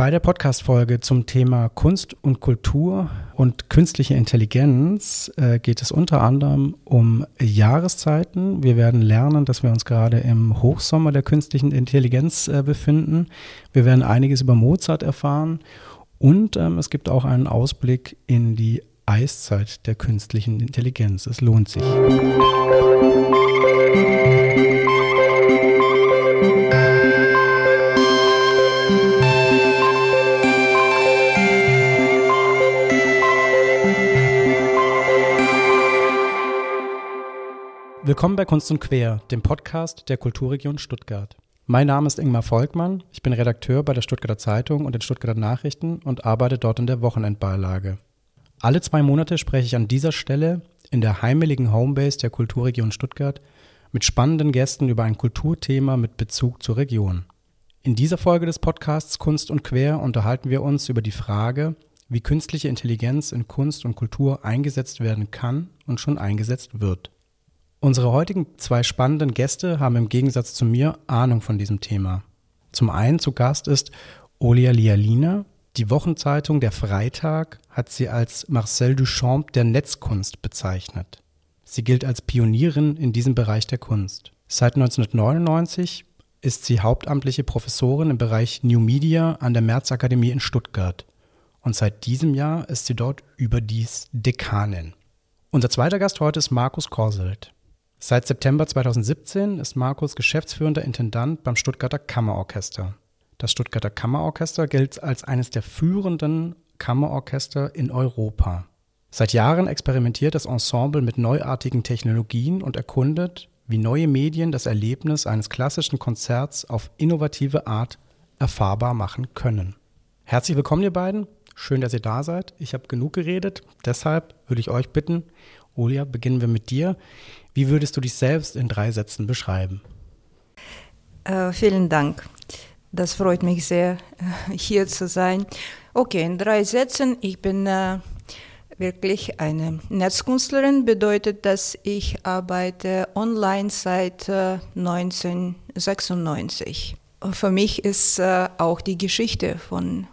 Bei der Podcast-Folge zum Thema Kunst und Kultur und künstliche Intelligenz äh, geht es unter anderem um Jahreszeiten. Wir werden lernen, dass wir uns gerade im Hochsommer der künstlichen Intelligenz äh, befinden. Wir werden einiges über Mozart erfahren und ähm, es gibt auch einen Ausblick in die Eiszeit der künstlichen Intelligenz. Es lohnt sich. Willkommen bei Kunst und Quer, dem Podcast der Kulturregion Stuttgart. Mein Name ist Ingmar Volkmann, ich bin Redakteur bei der Stuttgarter Zeitung und den Stuttgarter Nachrichten und arbeite dort in der Wochenendbeilage. Alle zwei Monate spreche ich an dieser Stelle in der heimeligen Homebase der Kulturregion Stuttgart mit spannenden Gästen über ein Kulturthema mit Bezug zur Region. In dieser Folge des Podcasts Kunst und Quer unterhalten wir uns über die Frage, wie künstliche Intelligenz in Kunst und Kultur eingesetzt werden kann und schon eingesetzt wird. Unsere heutigen zwei spannenden Gäste haben im Gegensatz zu mir Ahnung von diesem Thema. Zum einen zu Gast ist Olia Lialina. Die Wochenzeitung Der Freitag hat sie als Marcel Duchamp der Netzkunst bezeichnet. Sie gilt als Pionierin in diesem Bereich der Kunst. Seit 1999 ist sie hauptamtliche Professorin im Bereich New Media an der Märzakademie in Stuttgart. Und seit diesem Jahr ist sie dort überdies Dekanin. Unser zweiter Gast heute ist Markus Korselt. Seit September 2017 ist Markus geschäftsführender Intendant beim Stuttgarter Kammerorchester. Das Stuttgarter Kammerorchester gilt als eines der führenden Kammerorchester in Europa. Seit Jahren experimentiert das Ensemble mit neuartigen Technologien und erkundet, wie neue Medien das Erlebnis eines klassischen Konzerts auf innovative Art erfahrbar machen können. Herzlich willkommen, ihr beiden. Schön, dass ihr da seid. Ich habe genug geredet. Deshalb würde ich euch bitten, Olia, beginnen wir mit dir. Wie würdest du dich selbst in drei Sätzen beschreiben? Äh, vielen Dank. Das freut mich sehr, äh, hier zu sein. Okay, in drei Sätzen. Ich bin äh, wirklich eine Netzkünstlerin, bedeutet, dass ich arbeite online seit äh, 1996. Für mich ist äh, auch die Geschichte von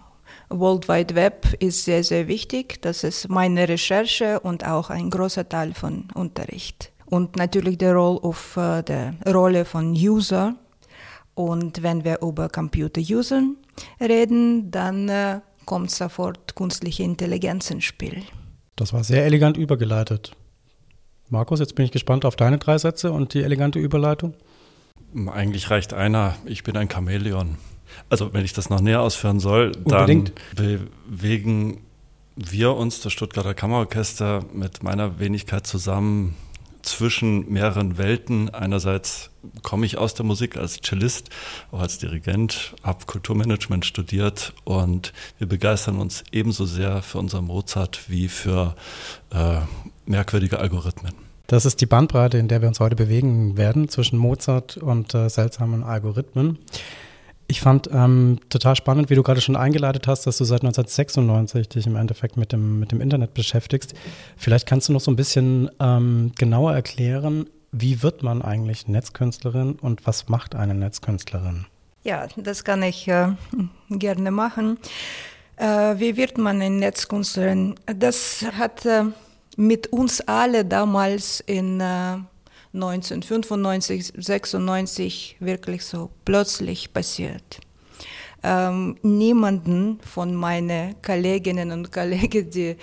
World Wide Web ist sehr, sehr wichtig. Das ist meine Recherche und auch ein großer Teil von Unterricht und natürlich die Rolle, auf, äh, der Rolle von User. Und wenn wir über Computer-User reden, dann äh, kommt sofort künstliche Intelligenz ins Spiel. Das war sehr elegant übergeleitet. Markus, jetzt bin ich gespannt auf deine drei Sätze und die elegante Überleitung. Eigentlich reicht einer, ich bin ein Chamäleon. Also wenn ich das noch näher ausführen soll, Unbedingt. dann bewegen wir uns, das Stuttgarter Kammerorchester, mit meiner Wenigkeit zusammen zwischen mehreren Welten. Einerseits komme ich aus der Musik als Cellist, auch als Dirigent, habe Kulturmanagement studiert und wir begeistern uns ebenso sehr für unser Mozart wie für äh, merkwürdige Algorithmen. Das ist die Bandbreite, in der wir uns heute bewegen werden, zwischen Mozart und äh, seltsamen Algorithmen. Ich fand ähm, total spannend, wie du gerade schon eingeleitet hast, dass du seit 1996 dich im Endeffekt mit dem, mit dem Internet beschäftigst. Vielleicht kannst du noch so ein bisschen ähm, genauer erklären, wie wird man eigentlich Netzkünstlerin und was macht eine Netzkünstlerin? Ja, das kann ich äh, gerne machen. Äh, wie wird man eine Netzkünstlerin? Das hat äh, mit uns alle damals in äh, 1995, 96 wirklich so plötzlich passiert. Ähm, niemanden von meinen Kolleginnen und Kollegen, die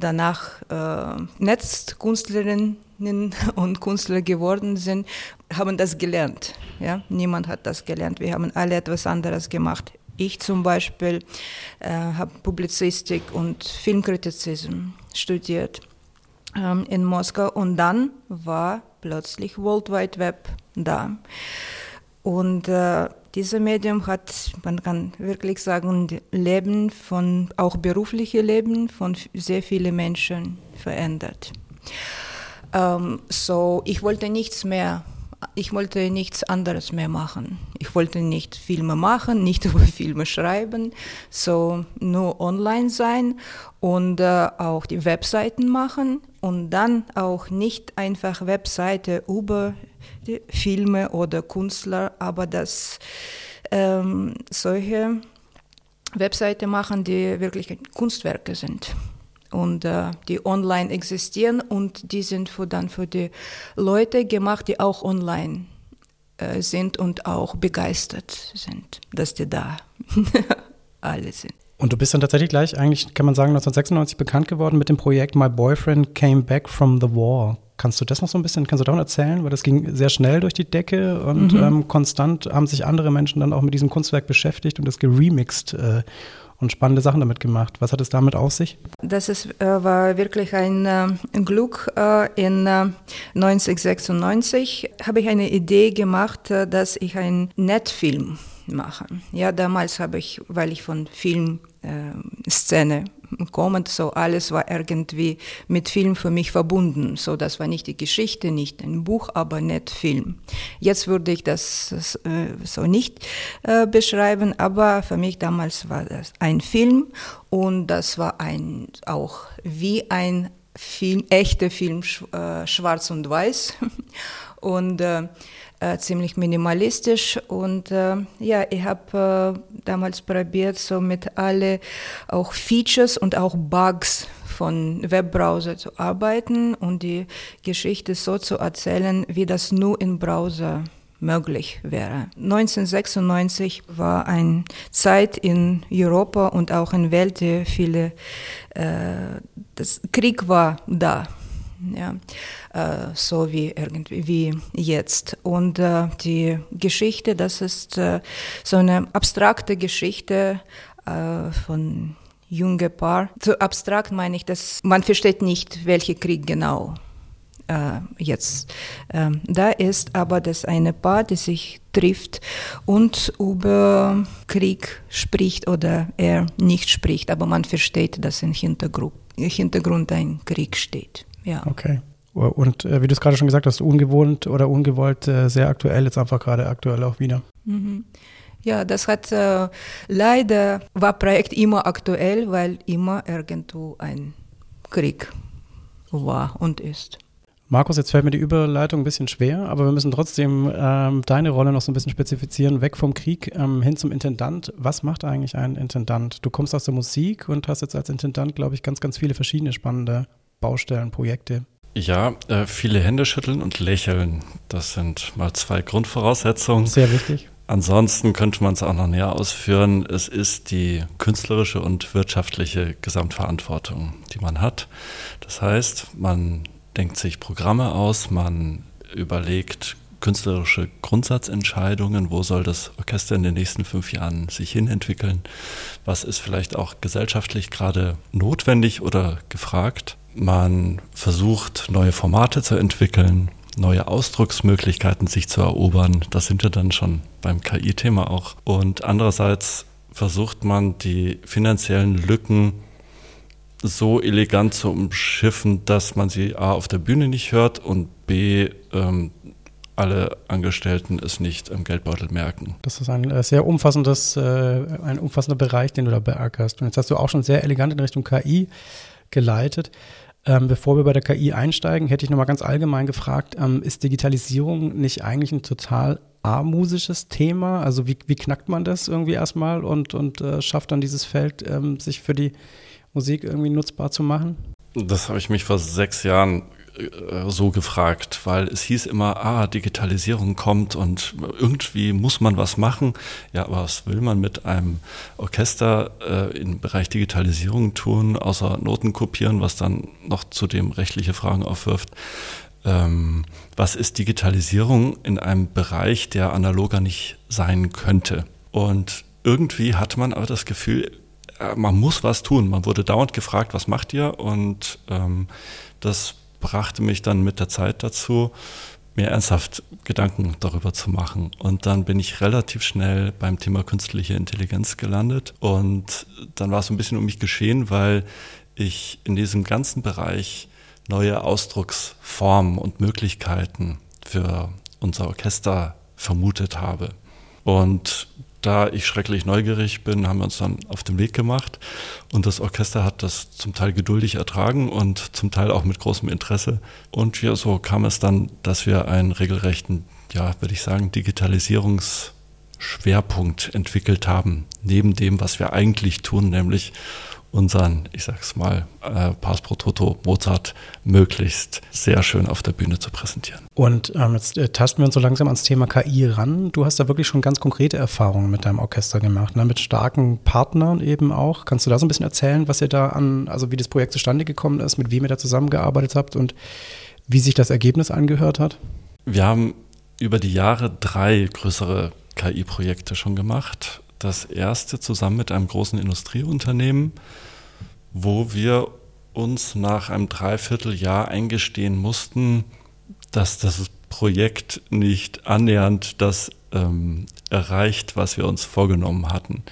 danach äh, Netzkünstlerinnen und Künstler geworden sind, haben das gelernt. Ja? Niemand hat das gelernt. Wir haben alle etwas anderes gemacht. Ich zum Beispiel äh, habe Publizistik und Filmkritizismus studiert ähm, in Moskau und dann war plötzlich World Wide Web da. Und äh, dieses Medium hat, man kann wirklich sagen, Leben von, auch berufliche Leben von sehr vielen Menschen verändert. Ähm, so, ich wollte nichts mehr ich wollte nichts anderes mehr machen. Ich wollte nicht Filme machen, nicht über Filme schreiben, so nur online sein und äh, auch die Webseiten machen und dann auch nicht einfach Webseite über Filme oder Künstler, aber dass ähm, solche Webseite machen, die wirklich Kunstwerke sind und äh, die online existieren und die sind für, dann für die Leute gemacht, die auch online äh, sind und auch begeistert sind, dass die da alle sind. Und du bist dann tatsächlich gleich, eigentlich kann man sagen, 1996 bekannt geworden mit dem Projekt My Boyfriend Came Back from the War. Kannst du das noch so ein bisschen, kannst du davon erzählen? Weil das ging sehr schnell durch die Decke und mhm. ähm, konstant haben sich andere Menschen dann auch mit diesem Kunstwerk beschäftigt und das geremixed äh, und spannende Sachen damit gemacht. Was hat es damit auf sich? Das ist, äh, war wirklich ein äh, Glück. Äh, in 1996 habe ich eine Idee gemacht, dass ich einen Netfilm mache. Ja, damals habe ich, weil ich von Filmszene kommend, so alles war irgendwie mit Film für mich verbunden. So, das war nicht die Geschichte, nicht ein Buch, aber nicht Film. Jetzt würde ich das äh, so nicht äh, beschreiben, aber für mich damals war das ein Film und das war ein, auch wie ein Film, echter Film, äh, schwarz und weiß. und äh, ziemlich minimalistisch und äh, ja, ich habe äh, damals probiert, so mit alle auch Features und auch Bugs von Webbrowser zu arbeiten und die Geschichte so zu erzählen, wie das nur im Browser möglich wäre. 1996 war eine Zeit in Europa und auch in der Welt, die viele, äh, das Krieg war da ja, äh, so wie irgendwie wie jetzt. Und äh, die Geschichte, das ist äh, so eine abstrakte Geschichte äh, von junge Paar. So abstrakt meine ich, dass man versteht nicht, welcher Krieg genau äh, jetzt ähm, da ist, aber das eine Paar, das sich trifft und über Krieg spricht oder er nicht spricht, aber man versteht, dass im Hintergrund, im Hintergrund ein Krieg steht. Ja. Okay. Und äh, wie du es gerade schon gesagt hast, ungewohnt oder ungewollt, äh, sehr aktuell, jetzt einfach gerade aktuell auch wieder. Mhm. Ja, das hat äh, leider war Projekt immer aktuell, weil immer irgendwo ein Krieg war und ist. Markus, jetzt fällt mir die Überleitung ein bisschen schwer, aber wir müssen trotzdem ähm, deine Rolle noch so ein bisschen spezifizieren. Weg vom Krieg ähm, hin zum Intendant. Was macht eigentlich ein Intendant? Du kommst aus der Musik und hast jetzt als Intendant, glaube ich, ganz, ganz viele verschiedene spannende Baustellen, Projekte? Ja, äh, viele Hände schütteln und lächeln. Das sind mal zwei Grundvoraussetzungen. Sehr wichtig. Ansonsten könnte man es auch noch näher ausführen. Es ist die künstlerische und wirtschaftliche Gesamtverantwortung, die man hat. Das heißt, man denkt sich Programme aus, man überlegt künstlerische Grundsatzentscheidungen, wo soll das Orchester in den nächsten fünf Jahren sich hinentwickeln, was ist vielleicht auch gesellschaftlich gerade notwendig oder gefragt. Man versucht neue Formate zu entwickeln, neue Ausdrucksmöglichkeiten sich zu erobern. Das sind wir dann schon beim KI-Thema auch. Und andererseits versucht man die finanziellen Lücken so elegant zu umschiffen, dass man sie A auf der Bühne nicht hört und B ähm, alle Angestellten es nicht im Geldbeutel merken. Das ist ein äh, sehr umfassendes, äh, ein umfassender Bereich, den du da beackerst. Und jetzt hast du auch schon sehr elegant in Richtung KI geleitet. Ähm, bevor wir bei der KI einsteigen, hätte ich nochmal ganz allgemein gefragt, ähm, ist Digitalisierung nicht eigentlich ein total amusisches Thema? Also wie, wie knackt man das irgendwie erstmal und, und äh, schafft dann dieses Feld, ähm, sich für die Musik irgendwie nutzbar zu machen? Das habe ich mich vor sechs Jahren äh, so gefragt, weil es hieß immer, ah, Digitalisierung kommt und irgendwie muss man was machen. Ja, aber was will man mit einem Orchester äh, im Bereich Digitalisierung tun, außer Noten kopieren, was dann noch zudem rechtliche Fragen aufwirft? Ähm, was ist Digitalisierung in einem Bereich, der analoger nicht sein könnte? Und irgendwie hat man aber das Gefühl, äh, man muss was tun. Man wurde dauernd gefragt, was macht ihr? Und ähm, das brachte mich dann mit der Zeit dazu, mir ernsthaft Gedanken darüber zu machen. Und dann bin ich relativ schnell beim Thema künstliche Intelligenz gelandet. Und dann war es ein bisschen um mich geschehen, weil ich in diesem ganzen Bereich neue Ausdrucksformen und Möglichkeiten für unser Orchester vermutet habe. Und da ich schrecklich neugierig bin, haben wir uns dann auf den Weg gemacht. Und das Orchester hat das zum Teil geduldig ertragen und zum Teil auch mit großem Interesse. Und ja, so kam es dann, dass wir einen regelrechten, ja, würde ich sagen, Digitalisierungsprojekt Schwerpunkt entwickelt haben, neben dem, was wir eigentlich tun, nämlich unseren, ich sag's mal, äh, Pass pro Toto Mozart möglichst sehr schön auf der Bühne zu präsentieren. Und ähm, jetzt äh, tasten wir uns so langsam ans Thema KI ran. Du hast da wirklich schon ganz konkrete Erfahrungen mit deinem Orchester gemacht, ne? mit starken Partnern eben auch. Kannst du da so ein bisschen erzählen, was ihr da an, also wie das Projekt zustande gekommen ist, mit wem ihr da zusammengearbeitet habt und wie sich das Ergebnis angehört hat? Wir haben über die Jahre drei größere KI-Projekte schon gemacht. Das erste zusammen mit einem großen Industrieunternehmen, wo wir uns nach einem Dreivierteljahr eingestehen mussten, dass das Projekt nicht annähernd das ähm, erreicht, was wir uns vorgenommen hatten.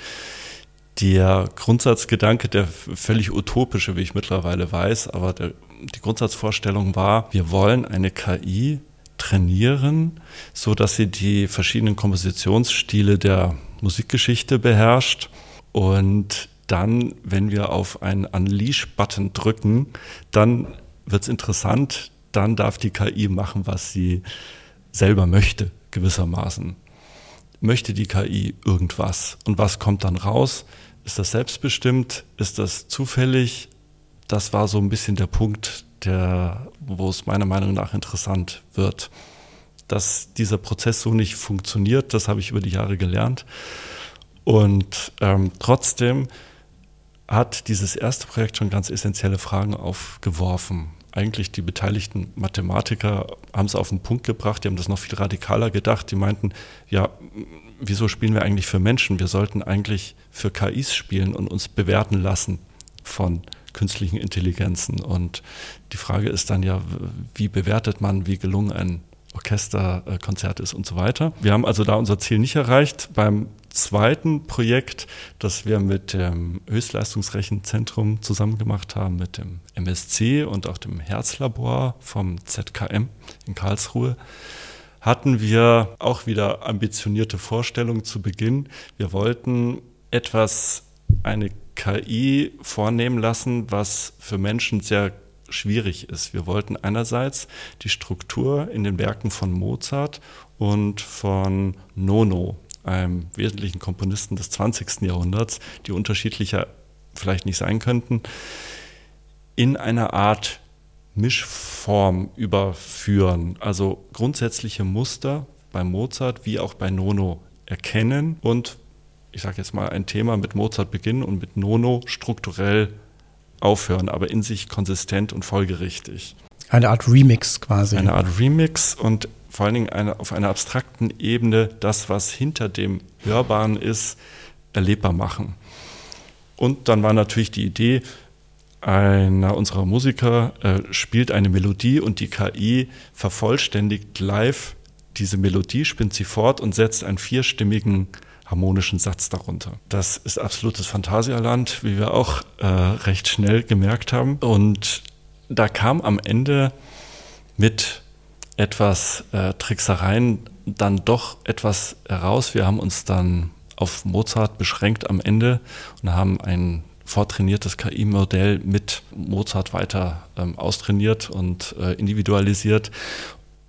Der Grundsatzgedanke, der völlig utopische, wie ich mittlerweile weiß, aber der, die Grundsatzvorstellung war, wir wollen eine KI trainieren, so dass sie die verschiedenen Kompositionsstile der Musikgeschichte beherrscht und dann, wenn wir auf einen Unleash-Button drücken, dann wird es interessant, dann darf die KI machen, was sie selber möchte, gewissermaßen. Möchte die KI irgendwas? Und was kommt dann raus? Ist das selbstbestimmt? Ist das zufällig? Das war so ein bisschen der Punkt, der, wo es meiner Meinung nach interessant wird. Dass dieser Prozess so nicht funktioniert, das habe ich über die Jahre gelernt. Und ähm, trotzdem hat dieses erste Projekt schon ganz essentielle Fragen aufgeworfen. Eigentlich die beteiligten Mathematiker haben es auf den Punkt gebracht, die haben das noch viel radikaler gedacht. Die meinten, ja, wieso spielen wir eigentlich für Menschen? Wir sollten eigentlich für KIs spielen und uns bewerten lassen von künstlichen Intelligenzen. Und die Frage ist dann ja, wie bewertet man, wie gelungen ein Orchesterkonzert ist und so weiter. Wir haben also da unser Ziel nicht erreicht. Beim zweiten Projekt, das wir mit dem Höchstleistungsrechenzentrum zusammen gemacht haben, mit dem MSC und auch dem Herzlabor vom ZKM in Karlsruhe, hatten wir auch wieder ambitionierte Vorstellungen zu Beginn. Wir wollten etwas, eine KI vornehmen lassen, was für Menschen sehr schwierig ist. Wir wollten einerseits die Struktur in den Werken von Mozart und von Nono, einem wesentlichen Komponisten des 20. Jahrhunderts, die unterschiedlicher vielleicht nicht sein könnten, in einer Art Mischform überführen. Also grundsätzliche Muster bei Mozart wie auch bei Nono erkennen und ich sage jetzt mal, ein Thema mit Mozart beginnen und mit Nono strukturell aufhören, aber in sich konsistent und folgerichtig. Eine Art Remix quasi. Eine Art Remix und vor allen Dingen eine, auf einer abstrakten Ebene das, was hinter dem Hörbaren ist, erlebbar machen. Und dann war natürlich die Idee, einer unserer Musiker äh, spielt eine Melodie und die KI vervollständigt live diese Melodie, spinnt sie fort und setzt einen vierstimmigen harmonischen Satz darunter. Das ist absolutes Phantasialand, wie wir auch äh, recht schnell gemerkt haben. Und da kam am Ende mit etwas äh, Tricksereien dann doch etwas heraus. Wir haben uns dann auf Mozart beschränkt am Ende und haben ein vortrainiertes KI-Modell mit Mozart weiter ähm, austrainiert und äh, individualisiert.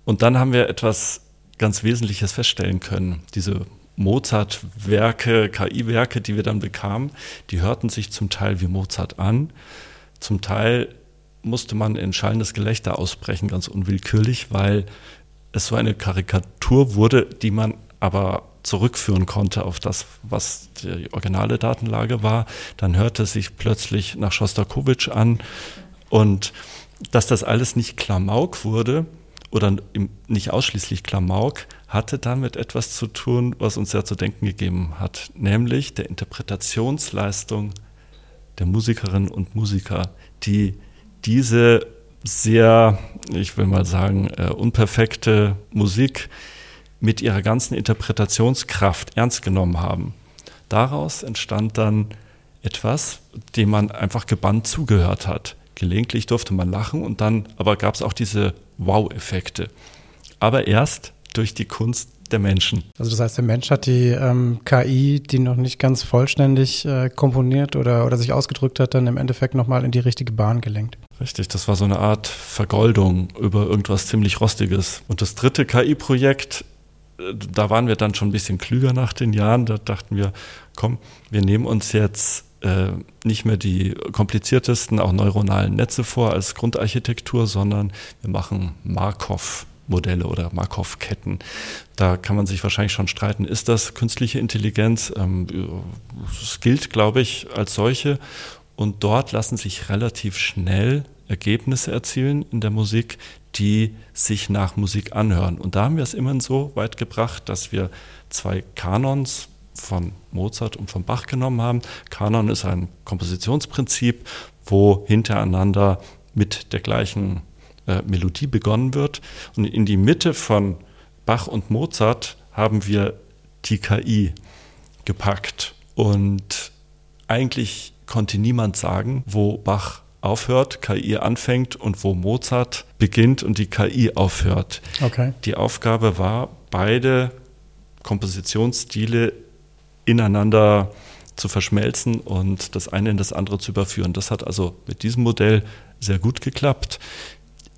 Und dann haben wir etwas ganz Wesentliches feststellen können. Diese Mozart-Werke, KI-Werke, die wir dann bekamen, die hörten sich zum Teil wie Mozart an. Zum Teil musste man in schallendes Gelächter ausbrechen, ganz unwillkürlich, weil es so eine Karikatur wurde, die man aber zurückführen konnte auf das, was die originale Datenlage war. Dann hörte es sich plötzlich nach Schostakowitsch an und dass das alles nicht Klamauk wurde oder nicht ausschließlich Klamauk, hatte damit etwas zu tun, was uns ja zu denken gegeben hat, nämlich der Interpretationsleistung der Musikerinnen und Musiker, die diese sehr, ich will mal sagen, äh, unperfekte Musik mit ihrer ganzen Interpretationskraft ernst genommen haben. Daraus entstand dann etwas, dem man einfach gebannt zugehört hat. Gelegentlich durfte man lachen und dann aber gab es auch diese Wow-Effekte. Aber erst durch die Kunst der Menschen. Also das heißt, der Mensch hat die ähm, KI, die noch nicht ganz vollständig äh, komponiert oder, oder sich ausgedrückt hat, dann im Endeffekt nochmal in die richtige Bahn gelenkt. Richtig, das war so eine Art Vergoldung über irgendwas ziemlich Rostiges. Und das dritte KI-Projekt da waren wir dann schon ein bisschen klüger nach den Jahren. Da dachten wir, komm, wir nehmen uns jetzt äh, nicht mehr die kompliziertesten, auch neuronalen Netze vor als Grundarchitektur, sondern wir machen Markov. Modelle oder Markov-Ketten. Da kann man sich wahrscheinlich schon streiten, ist das künstliche Intelligenz? Ähm, es gilt, glaube ich, als solche. Und dort lassen sich relativ schnell Ergebnisse erzielen in der Musik, die sich nach Musik anhören. Und da haben wir es immerhin so weit gebracht, dass wir zwei Kanons von Mozart und von Bach genommen haben. Kanon ist ein Kompositionsprinzip, wo hintereinander mit der gleichen äh, Melodie begonnen wird. Und in die Mitte von Bach und Mozart haben wir die KI gepackt. Und eigentlich konnte niemand sagen, wo Bach aufhört, KI anfängt und wo Mozart beginnt und die KI aufhört. Okay. Die Aufgabe war, beide Kompositionsstile ineinander zu verschmelzen und das eine in das andere zu überführen. Das hat also mit diesem Modell sehr gut geklappt,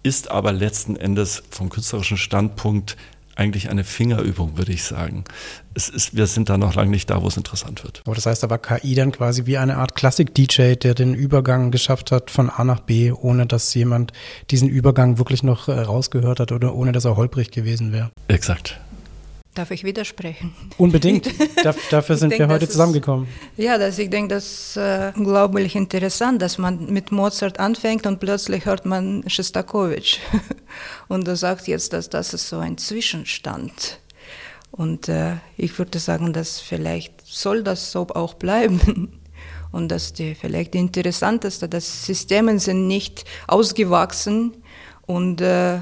ist aber letzten Endes vom künstlerischen Standpunkt eigentlich eine Fingerübung, würde ich sagen. Es ist, wir sind da noch lange nicht da, wo es interessant wird. Aber das heißt, da war KI dann quasi wie eine Art Klassik-DJ, der den Übergang geschafft hat von A nach B, ohne dass jemand diesen Übergang wirklich noch äh, rausgehört hat oder ohne dass er holprig gewesen wäre. Exakt. Darf ich widersprechen? Unbedingt. dafür sind wir heute zusammengekommen. Ist, ja, das, ich denke, das ist äh, unglaublich interessant, dass man mit Mozart anfängt und plötzlich hört man Schostakowitsch. und er sagt jetzt, dass das ist so ein Zwischenstand. Und äh, ich würde sagen, dass vielleicht soll das so auch bleiben. Und dass die vielleicht die interessanteste, dass Systeme sind nicht ausgewachsen und äh,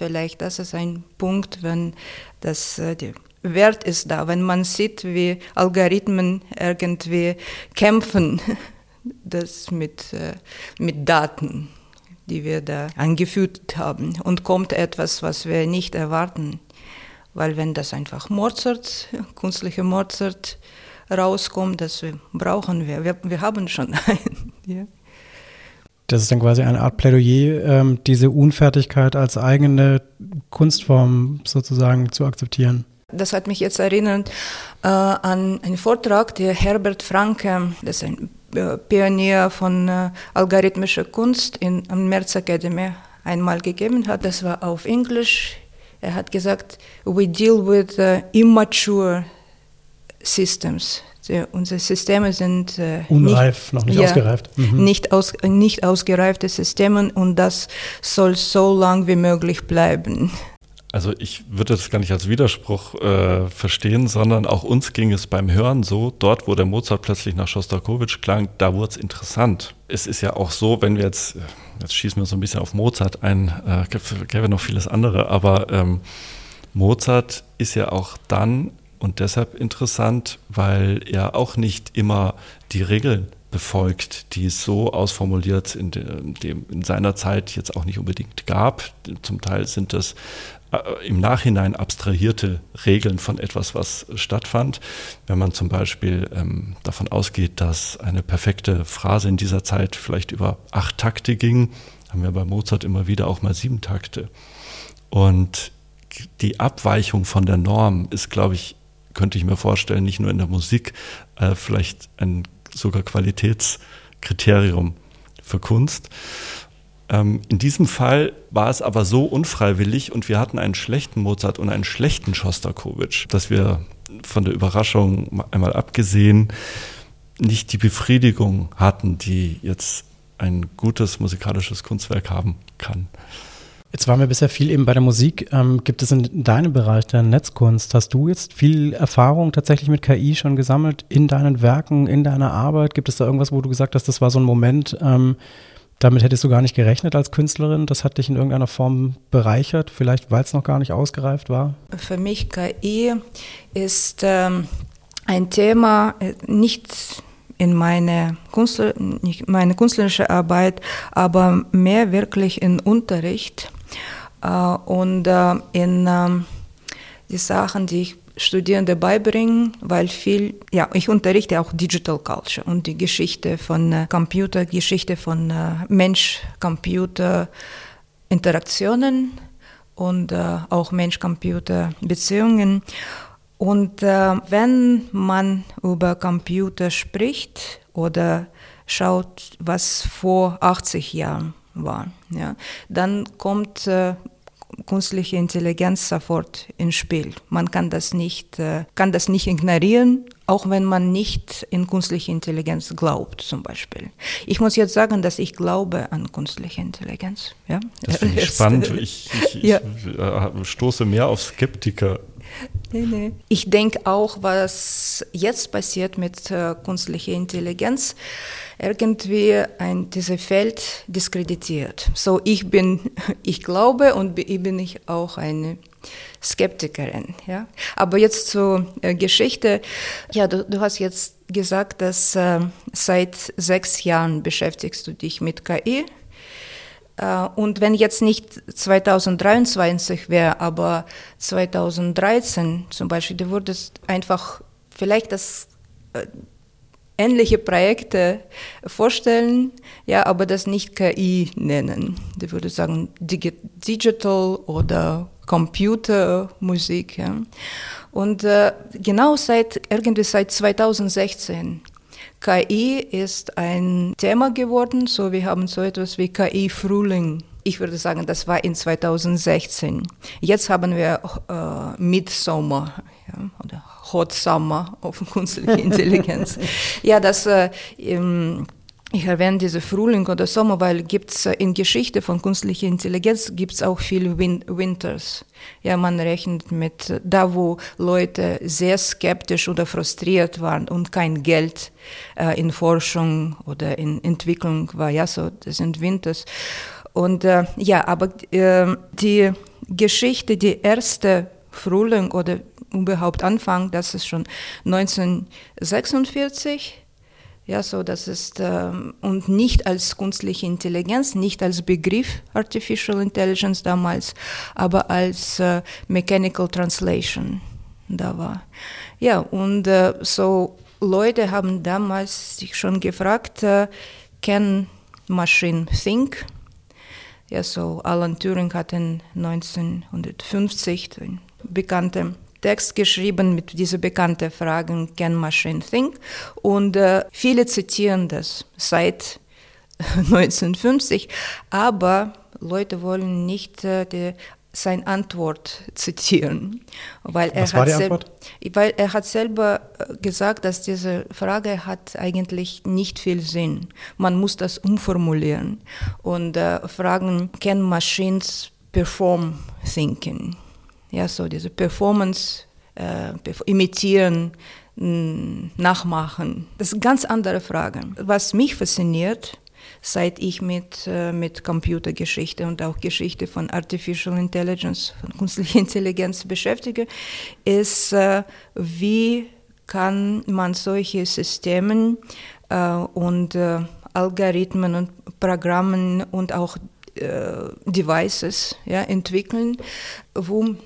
vielleicht das ist ein Punkt, wenn das äh, der Wert ist da, wenn man sieht, wie Algorithmen irgendwie kämpfen, das mit, äh, mit Daten, die wir da angeführt haben, und kommt etwas, was wir nicht erwarten. Weil wenn das einfach Mozart, künstliche Mozart rauskommt, das brauchen wir. Wir, wir haben schon einen. Ja. Das ist dann quasi eine Art Plädoyer, ähm, diese Unfertigkeit als eigene Kunstform sozusagen zu akzeptieren. Das hat mich jetzt erinnert äh, an einen Vortrag, der Herbert Franke, das ist ein äh, Pionier von äh, algorithmischer Kunst in der Merz Academy einmal gegeben hat. Das war auf Englisch. Er hat gesagt, we deal with uh, immature systems unsere Systeme sind äh, unreif, nicht, noch nicht ja, ausgereift. Mhm. Nicht, aus, nicht ausgereifte Systeme und das soll so lang wie möglich bleiben. Also ich würde das gar nicht als Widerspruch äh, verstehen, sondern auch uns ging es beim Hören so, dort wo der Mozart plötzlich nach Schostakowitsch klang, da wurde es interessant. Es ist ja auch so, wenn wir jetzt, jetzt schießen wir so ein bisschen auf Mozart ein, äh, gäbe noch vieles andere, aber ähm, Mozart ist ja auch dann und deshalb interessant, weil er auch nicht immer die Regeln befolgt, die es so ausformuliert in, dem, in seiner Zeit jetzt auch nicht unbedingt gab. Zum Teil sind das äh, im Nachhinein abstrahierte Regeln von etwas, was stattfand. Wenn man zum Beispiel ähm, davon ausgeht, dass eine perfekte Phrase in dieser Zeit vielleicht über acht Takte ging, haben wir bei Mozart immer wieder auch mal sieben Takte. Und die Abweichung von der Norm ist, glaube ich, könnte ich mir vorstellen, nicht nur in der Musik, äh, vielleicht ein sogar Qualitätskriterium für Kunst. Ähm, in diesem Fall war es aber so unfreiwillig und wir hatten einen schlechten Mozart und einen schlechten Schostakowitsch, dass wir von der Überraschung einmal abgesehen nicht die Befriedigung hatten, die jetzt ein gutes musikalisches Kunstwerk haben kann. Jetzt waren wir bisher viel eben bei der Musik. Ähm, gibt es in deinem Bereich der Netzkunst, hast du jetzt viel Erfahrung tatsächlich mit KI schon gesammelt in deinen Werken, in deiner Arbeit? Gibt es da irgendwas, wo du gesagt hast, das war so ein Moment, ähm, damit hättest du gar nicht gerechnet als Künstlerin? Das hat dich in irgendeiner Form bereichert, vielleicht weil es noch gar nicht ausgereift war? Für mich KI ist ähm, ein Thema, äh, nicht in meine, Künstler, meine künstlerische Arbeit, aber mehr wirklich in Unterricht und äh, in ähm, die Sachen, die ich Studierende beibringen, weil viel, ja, ich unterrichte auch Digital Culture und die Geschichte von äh, Computer, Geschichte von Mensch-Computer-Interaktionen und äh, auch Mensch-Computer-Beziehungen. Und äh, wenn man über Computer spricht oder schaut, was vor 80 Jahren war, ja, dann kommt äh, künstliche Intelligenz sofort ins Spiel. Man kann das nicht, äh, kann das nicht ignorieren, auch wenn man nicht in künstliche Intelligenz glaubt, zum Beispiel. Ich muss jetzt sagen, dass ich glaube an künstliche Intelligenz. Ja? Das finde ich spannend. Ich, ich, ja. ich äh, stoße mehr auf Skeptiker Nee, nee. Ich denke auch, was jetzt passiert mit äh, künstlicher Intelligenz, irgendwie ein, dieses Feld diskreditiert. So, ich bin, ich glaube und bin ich auch eine Skeptikerin. Ja? Aber jetzt zur äh, Geschichte. Ja, du, du, hast jetzt gesagt, dass äh, seit sechs Jahren beschäftigst du dich mit KI. Äh, und wenn jetzt nicht 2023 wäre, aber 2013 zum Beispiel, du würdest einfach vielleicht das äh, ähnliche Projekte vorstellen, ja, aber das nicht KI nennen. Du würdest sagen Digital oder Computermusik. Ja. Und äh, genau seit irgendwie seit 2016 KI ist ein Thema geworden, so wir haben so etwas wie KI-Frühling. Ich würde sagen, das war in 2016. Jetzt haben wir äh, Midsommer ja, oder Hot Summer auf künstliche Intelligenz. ja, das äh, ich erwähne diese Frühling oder Sommer, weil gibt's äh, in Geschichte von künstlicher Intelligenz gibt's auch viel Win Winters. Ja, man rechnet mit äh, da, wo Leute sehr skeptisch oder frustriert waren und kein Geld äh, in Forschung oder in Entwicklung war. Ja, so das sind Winters. Und äh, ja, aber äh, die Geschichte, die erste Frühling oder überhaupt Anfang, das ist schon 1946 ja, so das ist ähm, und nicht als künstliche Intelligenz, nicht als Begriff Artificial Intelligence damals, aber als äh, Mechanical Translation da war. Ja, und äh, so Leute haben damals sich schon gefragt, äh, can machine think? Ja, so Alan Turing hat in 1950 bekannte Text geschrieben mit diesen bekannten Fragen Can Machine Think? Und äh, viele zitieren das seit 1950, aber Leute wollen nicht äh, die, seine Antwort zitieren, weil er, hat selber, weil er hat selber äh, gesagt, dass diese Frage hat eigentlich nicht viel Sinn. Man muss das umformulieren und äh, fragen, can machines perform thinking? Ja, so diese Performance äh, imitieren, nachmachen. Das ist eine ganz andere Frage. Was mich fasziniert, seit ich mit, äh, mit Computergeschichte und auch Geschichte von Artificial Intelligence, von künstlicher Intelligenz beschäftige, ist, äh, wie kann man solche Systeme äh, und äh, Algorithmen und Programmen und auch äh, Devices ja, entwickeln, wo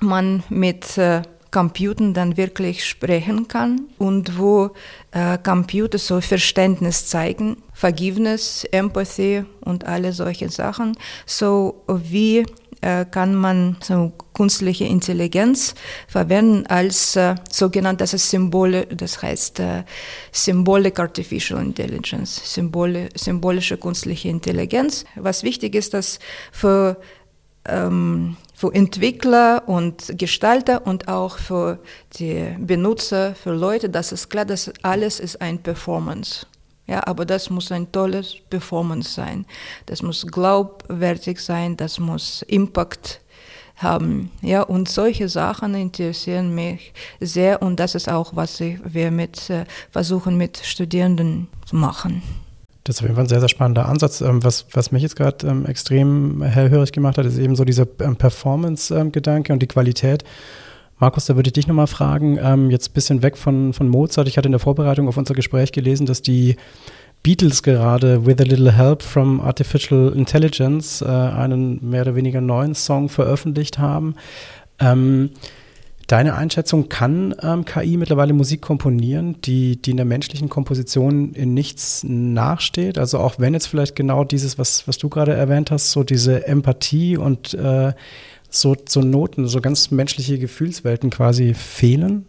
man mit äh, Computern dann wirklich sprechen kann und wo äh, Computer so Verständnis zeigen, Vergiftnis, Empathie und alle solche Sachen. So wie äh, kann man so künstliche Intelligenz verwenden als äh, sogenannte das ist Symbole, das heißt äh, Symbolic Artificial Intelligence, Symbole, symbolische künstliche Intelligenz. Was wichtig ist, dass für ähm, für Entwickler und Gestalter und auch für die Benutzer, für Leute, das ist klar, das alles ist ein Performance. Ja, aber das muss ein tolles Performance sein. Das muss glaubwürdig sein, das muss Impact haben. Ja, und solche Sachen interessieren mich sehr und das ist auch, was wir mit, äh, versuchen mit Studierenden zu machen. Das ist auf jeden Fall ein sehr, sehr spannender Ansatz. Ähm, was, was mich jetzt gerade ähm, extrem hellhörig gemacht hat, ist eben so dieser ähm, Performance-Gedanke und die Qualität. Markus, da würde ich dich nochmal fragen, jetzt ein bisschen weg von, von Mozart. Ich hatte in der Vorbereitung auf unser Gespräch gelesen, dass die Beatles gerade With a Little Help from Artificial Intelligence äh, einen mehr oder weniger neuen Song veröffentlicht haben. Ähm, Deine Einschätzung, kann ähm, KI mittlerweile Musik komponieren, die, die in der menschlichen Komposition in nichts nachsteht? Also auch wenn jetzt vielleicht genau dieses, was, was du gerade erwähnt hast, so diese Empathie und äh, so, so Noten, so ganz menschliche Gefühlswelten quasi fehlen?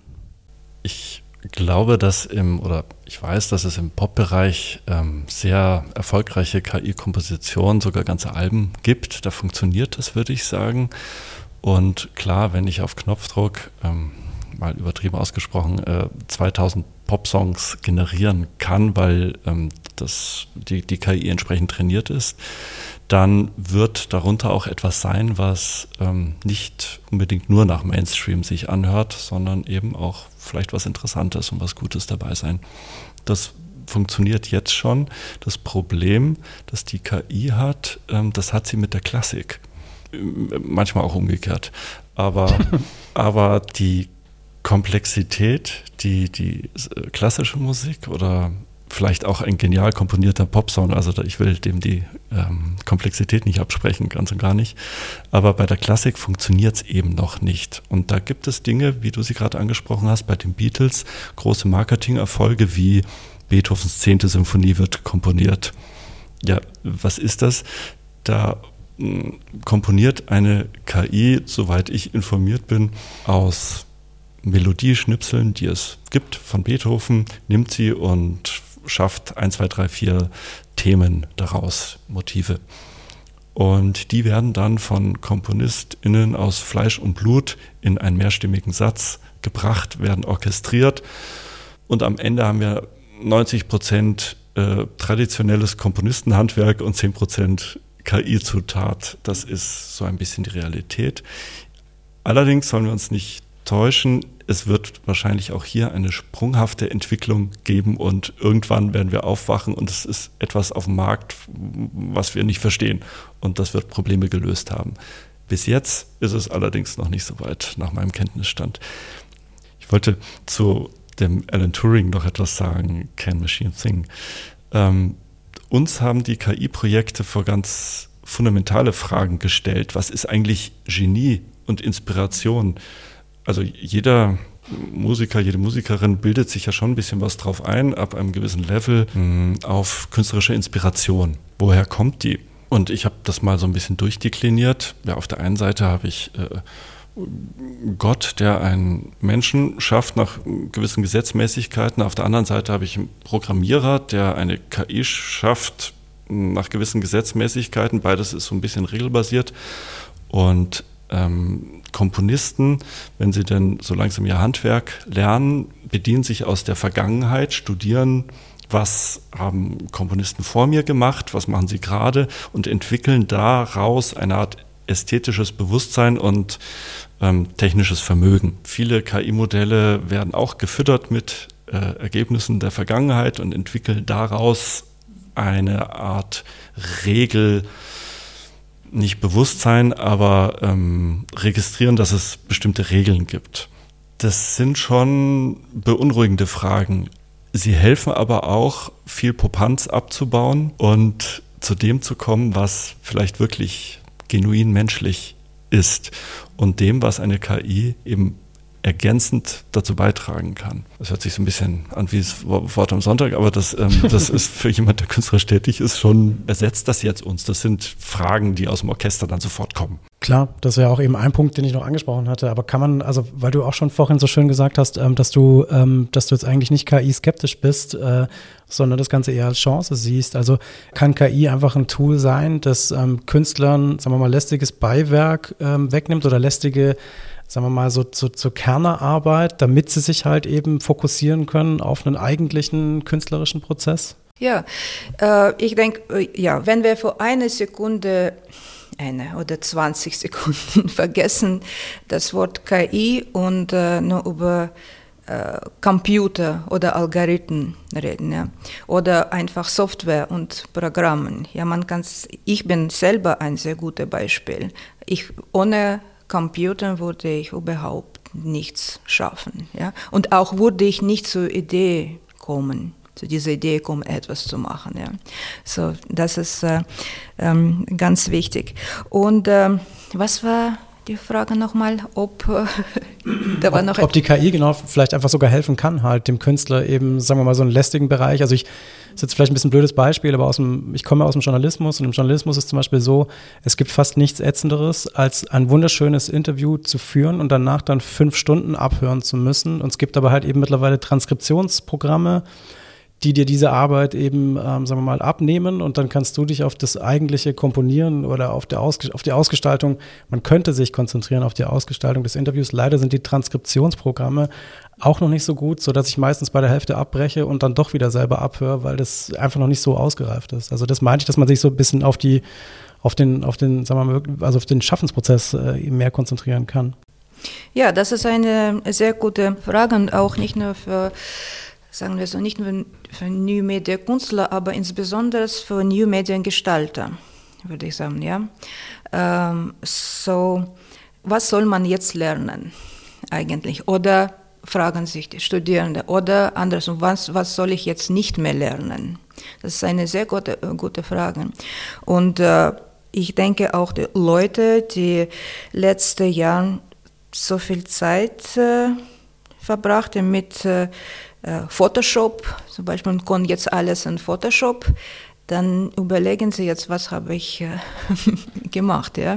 Ich glaube, dass im, oder ich weiß, dass es im Pop-Bereich ähm, sehr erfolgreiche KI-Kompositionen, sogar ganze Alben gibt. Da funktioniert das, würde ich sagen. Und klar, wenn ich auf Knopfdruck, ähm, mal übertrieben ausgesprochen, äh, 2000 Pop-Songs generieren kann, weil ähm, das, die, die KI entsprechend trainiert ist, dann wird darunter auch etwas sein, was ähm, nicht unbedingt nur nach Mainstream sich anhört, sondern eben auch vielleicht was Interessantes und was Gutes dabei sein. Das funktioniert jetzt schon. Das Problem, das die KI hat, ähm, das hat sie mit der Klassik. Manchmal auch umgekehrt. Aber, aber die Komplexität, die die klassische Musik oder vielleicht auch ein genial komponierter Popsong. Also ich will dem die ähm, Komplexität nicht absprechen, ganz und gar nicht. Aber bei der Klassik funktioniert es eben noch nicht. Und da gibt es Dinge, wie du sie gerade angesprochen hast, bei den Beatles, große Marketingerfolge wie Beethovens zehnte Symphonie wird komponiert. Ja, was ist das? Da komponiert eine KI, soweit ich informiert bin, aus Melodieschnipseln, die es gibt von Beethoven, nimmt sie und schafft ein, zwei, drei, vier Themen daraus, Motive. Und die werden dann von KomponistInnen aus Fleisch und Blut in einen mehrstimmigen Satz gebracht, werden orchestriert. Und am Ende haben wir 90 Prozent äh, traditionelles Komponistenhandwerk und 10 Prozent KI-Zutat. Das ist so ein bisschen die Realität. Allerdings sollen wir uns nicht täuschen es wird wahrscheinlich auch hier eine sprunghafte Entwicklung geben und irgendwann werden wir aufwachen und es ist etwas auf dem Markt, was wir nicht verstehen und das wird Probleme gelöst haben. Bis jetzt ist es allerdings noch nicht so weit nach meinem Kenntnisstand. Ich wollte zu dem Alan Turing noch etwas sagen, Can Machine Thing. Ähm, uns haben die KI-Projekte vor ganz fundamentale Fragen gestellt. Was ist eigentlich Genie und Inspiration? also jeder Musiker, jede Musikerin bildet sich ja schon ein bisschen was drauf ein, ab einem gewissen Level mhm. auf künstlerische Inspiration. Woher kommt die? Und ich habe das mal so ein bisschen durchdekliniert. Ja, auf der einen Seite habe ich äh, Gott, der einen Menschen schafft nach gewissen Gesetzmäßigkeiten. Auf der anderen Seite habe ich einen Programmierer, der eine KI schafft nach gewissen Gesetzmäßigkeiten. Beides ist so ein bisschen regelbasiert. Und ähm, Komponisten, wenn sie denn so langsam ihr Handwerk lernen, bedienen sich aus der Vergangenheit, studieren, was haben Komponisten vor mir gemacht, was machen sie gerade und entwickeln daraus eine Art ästhetisches Bewusstsein und ähm, technisches Vermögen. Viele KI-Modelle werden auch gefüttert mit äh, Ergebnissen der Vergangenheit und entwickeln daraus eine Art Regel, nicht Bewusstsein, aber ähm, registrieren, dass es bestimmte Regeln gibt. Das sind schon beunruhigende Fragen. Sie helfen aber auch, viel Popanz abzubauen und zu dem zu kommen, was vielleicht wirklich genuin menschlich ist und dem, was eine KI eben ergänzend dazu beitragen kann. Das hört sich so ein bisschen an wie das Wort am Sonntag, aber das, ähm, das ist für jemand, der künstlerisch tätig ist, schon ersetzt das jetzt uns. Das sind Fragen, die aus dem Orchester dann sofort kommen. Klar, das wäre auch eben ein Punkt, den ich noch angesprochen hatte. Aber kann man, also weil du auch schon vorhin so schön gesagt hast, ähm, dass du, ähm, dass du jetzt eigentlich nicht KI-skeptisch bist, äh, sondern das Ganze eher als Chance siehst. Also kann KI einfach ein Tool sein, das ähm, Künstlern, sagen wir mal, lästiges Beiwerk ähm, wegnimmt oder lästige sagen wir mal, so zu, zur Kernerarbeit, damit sie sich halt eben fokussieren können auf einen eigentlichen künstlerischen Prozess? Ja, äh, ich denke, äh, ja, wenn wir für eine Sekunde eine oder 20 Sekunden vergessen das Wort KI und äh, nur über äh, Computer oder Algorithmen reden, ja. Oder einfach Software und Programmen. Ja, man kann ich bin selber ein sehr gutes Beispiel. Ich ohne Computern würde ich überhaupt nichts schaffen. Ja? Und auch würde ich nicht zur Idee kommen, zu dieser Idee kommen, etwas zu machen. Ja? So, das ist äh, ähm, ganz wichtig. Und ähm, was war die Frage nochmal, ob äh, war noch ob, ob die KI genau vielleicht einfach sogar helfen kann, halt dem Künstler eben, sagen wir mal, so einen lästigen Bereich. Also ich ist jetzt vielleicht ein bisschen ein blödes Beispiel, aber aus dem, ich komme aus dem Journalismus und im Journalismus ist zum Beispiel so, es gibt fast nichts Ätzenderes, als ein wunderschönes Interview zu führen und danach dann fünf Stunden abhören zu müssen. Und es gibt aber halt eben mittlerweile Transkriptionsprogramme, die dir diese Arbeit eben, ähm, sagen wir mal, abnehmen und dann kannst du dich auf das eigentliche Komponieren oder auf, der Ausge auf die Ausgestaltung, man könnte sich konzentrieren auf die Ausgestaltung des Interviews. Leider sind die Transkriptionsprogramme auch noch nicht so gut, sodass ich meistens bei der Hälfte abbreche und dann doch wieder selber abhöre, weil das einfach noch nicht so ausgereift ist. Also das meinte ich, dass man sich so ein bisschen auf die, auf den, auf den, sagen wir mal, also auf den Schaffensprozess äh, mehr konzentrieren kann. Ja, das ist eine sehr gute Frage und auch nicht nur für sagen wir so, nicht nur für New Media Künstler, aber insbesondere für New Media Gestalter, würde ich sagen, ja. Ähm, so, was soll man jetzt lernen eigentlich? Oder fragen sich die Studierenden, oder andersrum, was, was soll ich jetzt nicht mehr lernen? Das ist eine sehr gute, gute Frage. Und äh, ich denke auch die Leute, die letzte Jahr so viel Zeit äh, verbrachte mit äh, äh, Photoshop, zum Beispiel man kann jetzt alles in Photoshop, dann überlegen Sie jetzt, was habe ich äh, gemacht. Ja?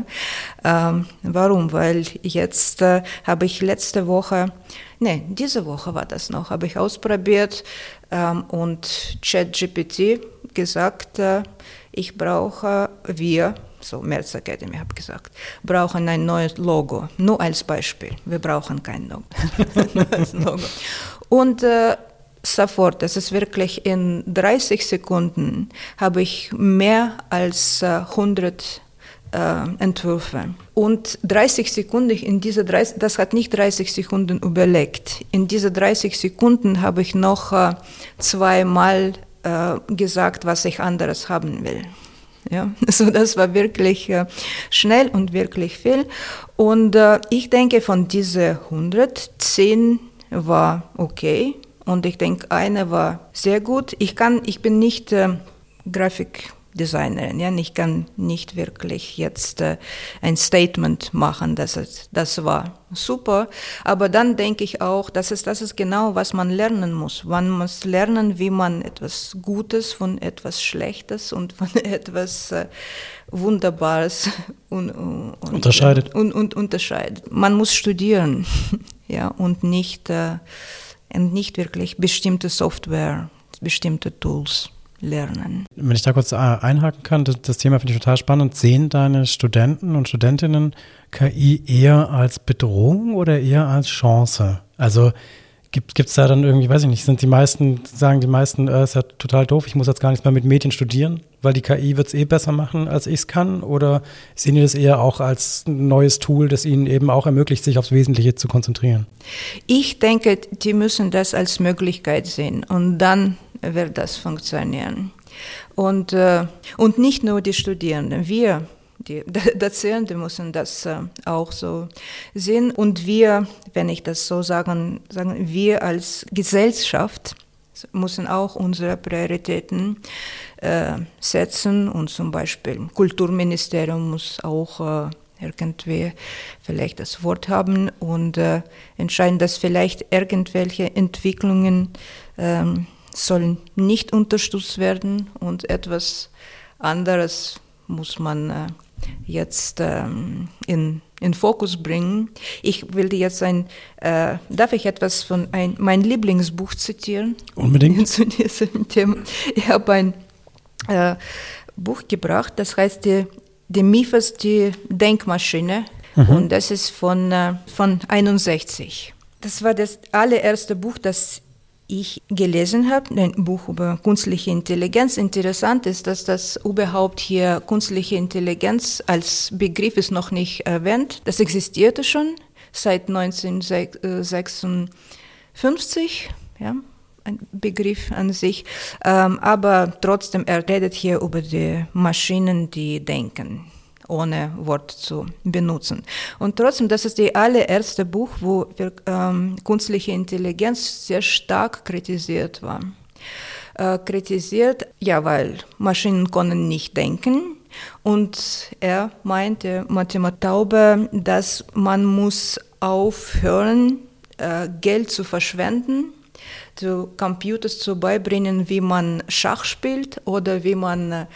Ähm, warum? Weil jetzt äh, habe ich letzte Woche, nee, diese Woche war das noch, habe ich ausprobiert ähm, und ChatGPT gesagt, äh, ich brauche, wir, so Merz Academy habe gesagt, brauchen ein neues Logo. Nur als Beispiel. Wir brauchen kein Logo. Und äh, sofort, das ist wirklich in 30 Sekunden, habe ich mehr als äh, 100 äh, Entwürfe. Und 30 Sekunden, in diese 30, das hat nicht 30 Sekunden überlegt. In diese 30 Sekunden habe ich noch äh, zweimal äh, gesagt, was ich anderes haben will. Ja, so das war wirklich äh, schnell und wirklich viel. Und äh, ich denke, von diesen 110 war okay und ich denke, eine war sehr gut. Ich kann, ich bin nicht äh, Grafikdesignerin, ja, ich kann nicht wirklich jetzt äh, ein Statement machen, dass es, das war super. Aber dann denke ich auch, das ist, das ist genau, was man lernen muss. Man muss lernen, wie man etwas Gutes von etwas Schlechtes und von etwas äh, Wunderbares und, und, unterscheidet. Und, und, unterscheidet. Man muss studieren ja, und nicht, äh, und nicht wirklich bestimmte Software, bestimmte Tools lernen. Wenn ich da kurz äh, einhaken kann, das, das Thema finde ich total spannend. Sehen deine Studenten und Studentinnen KI eher als Bedrohung oder eher als Chance? Also Gibt es da dann irgendwie, weiß ich nicht, sind die meisten, sagen die meisten, äh, ist ja total doof, ich muss jetzt gar nichts mehr mit Medien studieren, weil die KI wird es eh besser machen, als ich es kann? Oder sehen die das eher auch als neues Tool, das ihnen eben auch ermöglicht, sich aufs Wesentliche zu konzentrieren? Ich denke, die müssen das als Möglichkeit sehen und dann wird das funktionieren. Und, äh, und nicht nur die Studierenden, wir die Dozierenden müssen das äh, auch so sehen. Und wir, wenn ich das so sagen, sagen wir als Gesellschaft müssen auch unsere Prioritäten äh, setzen und zum Beispiel Kulturministerium muss auch äh, irgendwie vielleicht das Wort haben und äh, entscheiden, dass vielleicht irgendwelche Entwicklungen ähm, sollen nicht unterstützt werden und etwas anderes muss man äh, jetzt ähm, in, in Fokus bringen. Ich will dir jetzt ein, äh, darf ich etwas von ein, mein Lieblingsbuch zitieren? Unbedingt. Zu diesem Thema. Ich habe ein äh, Buch gebracht, das heißt die, die Miphas, die Denkmaschine. Mhm. Und das ist von, äh, von 61. Das war das allererste Buch, das ich gelesen habe, ein Buch über künstliche Intelligenz. Interessant ist, dass das überhaupt hier künstliche Intelligenz als Begriff ist noch nicht erwähnt. Das existierte schon seit 1956, ja, ein Begriff an sich. Ähm, aber trotzdem, er redet hier über die Maschinen, die denken ohne Wort zu benutzen. Und trotzdem, das ist das allererste Buch, wo wir, ähm, künstliche Intelligenz sehr stark kritisiert war. Äh, kritisiert, ja, weil Maschinen können nicht denken. Und er meinte, Mathemataube, dass man muss aufhören, äh, Geld zu verschwenden zu Computers zu beibringen, wie man Schach spielt oder wie man,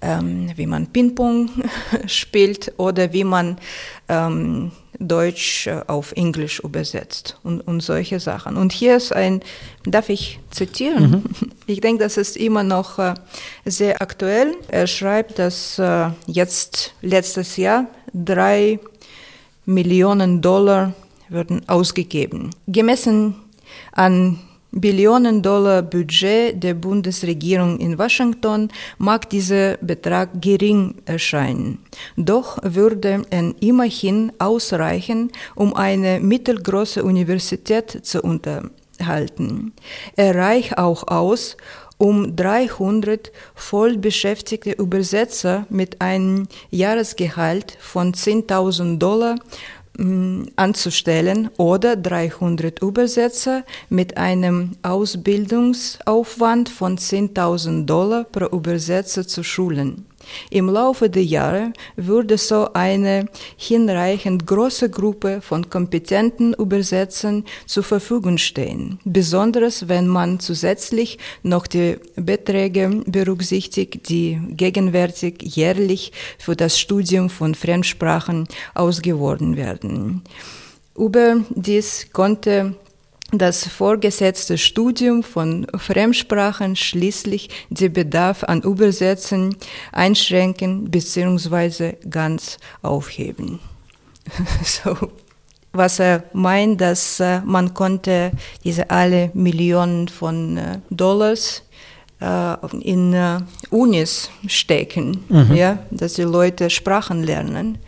ähm, wie man Ping-Pong spielt oder wie man ähm, Deutsch auf Englisch übersetzt und, und solche Sachen. Und hier ist ein, darf ich zitieren? Mhm. Ich denke, das ist immer noch äh, sehr aktuell. Er schreibt, dass äh, jetzt letztes Jahr drei Millionen Dollar würden ausgegeben. Gemessen an Billionen Dollar Budget der Bundesregierung in Washington mag dieser Betrag gering erscheinen. Doch würde er immerhin ausreichen, um eine mittelgroße Universität zu unterhalten. Er reicht auch aus, um 300 vollbeschäftigte Übersetzer mit einem Jahresgehalt von 10.000 Dollar anzustellen oder 300 Übersetzer mit einem Ausbildungsaufwand von 10.000 Dollar pro Übersetzer zu schulen. Im Laufe der Jahre würde so eine hinreichend große Gruppe von kompetenten Übersetzern zur Verfügung stehen, besonders wenn man zusätzlich noch die Beträge berücksichtigt, die gegenwärtig jährlich für das Studium von Fremdsprachen ausgeworfen werden. Überdies konnte das vorgesetzte Studium von Fremdsprachen schließlich den Bedarf an Übersetzen einschränken bzw. ganz aufheben. so, was er meint, dass äh, man konnte diese alle Millionen von äh, Dollars äh, in äh, Unis stecken, mhm. ja, dass die Leute Sprachen lernen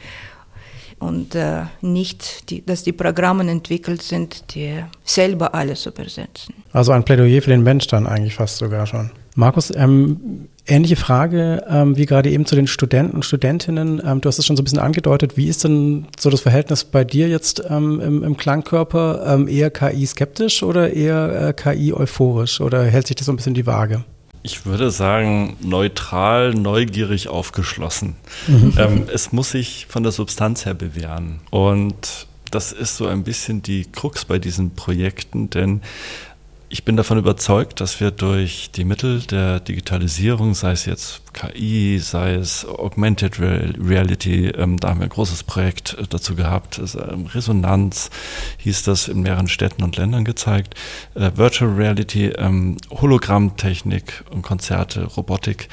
und äh, nicht, die, dass die Programme entwickelt sind, die selber alles übersetzen. Also ein Plädoyer für den Mensch dann eigentlich fast sogar schon. Markus, ähm, ähnliche Frage ähm, wie gerade eben zu den Studenten und Studentinnen. Ähm, du hast es schon so ein bisschen angedeutet. Wie ist denn so das Verhältnis bei dir jetzt ähm, im, im, Klangkörper? Ähm, eher KI skeptisch oder eher äh, KI euphorisch? Oder hält sich das so ein bisschen die Waage? Ich würde sagen, neutral, neugierig, aufgeschlossen. Mhm. Ähm, es muss sich von der Substanz her bewähren. Und das ist so ein bisschen die Krux bei diesen Projekten, denn ich bin davon überzeugt, dass wir durch die Mittel der Digitalisierung, sei es jetzt KI, sei es Augmented Reality, ähm, da haben wir ein großes Projekt äh, dazu gehabt, ähm, Resonanz hieß das in mehreren Städten und Ländern gezeigt, äh, Virtual Reality, ähm, Hologrammtechnik und Konzerte, Robotik,